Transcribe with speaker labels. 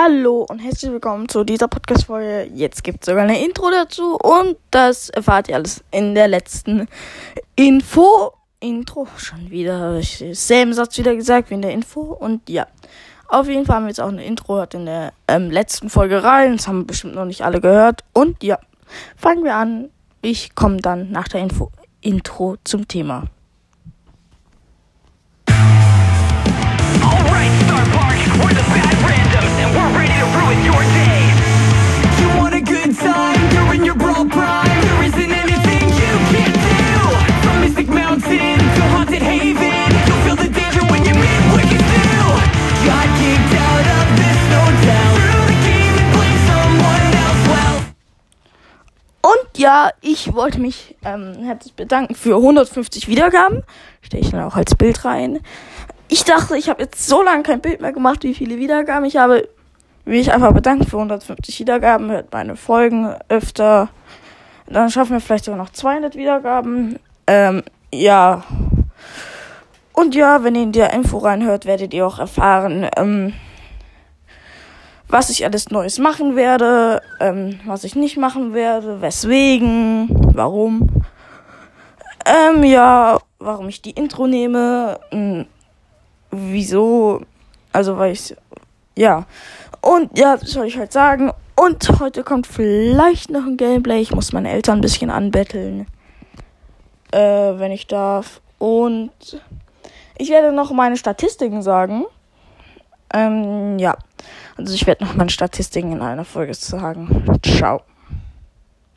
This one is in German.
Speaker 1: Hallo und herzlich willkommen zu dieser Podcast-Folge. Jetzt gibt es sogar eine Intro dazu und das erfahrt ihr alles in der letzten Info. Intro, schon wieder, selben Satz wieder gesagt wie in der Info und ja. Auf jeden Fall haben wir jetzt auch eine Intro in der ähm, letzten Folge rein. Das haben bestimmt noch nicht alle gehört. Und ja, fangen wir an. Ich komme dann nach der Info Intro zum Thema. Ja, ich wollte mich ähm, herzlich bedanken für 150 Wiedergaben. Stelle ich dann auch als Bild rein. Ich dachte, ich habe jetzt so lange kein Bild mehr gemacht, wie viele Wiedergaben ich habe. Will ich einfach bedanken für 150 Wiedergaben. Hört meine Folgen öfter. Dann schaffen wir vielleicht sogar noch 200 Wiedergaben. Ähm, ja. Und ja, wenn ihr in der Info reinhört, werdet ihr auch erfahren, ähm, was ich alles Neues machen werde, ähm, was ich nicht machen werde, weswegen, warum. Ähm, ja, warum ich die Intro nehme, mh, hm, wieso, also weil ich, ja. Und ja, das soll ich halt sagen. Und heute kommt vielleicht noch ein Gameplay. Ich muss meine Eltern ein bisschen anbetteln, äh, wenn ich darf. Und ich werde noch meine Statistiken sagen. Ähm, ja. Also ich werde noch meine Statistiken in einer Folge sagen. Ciao.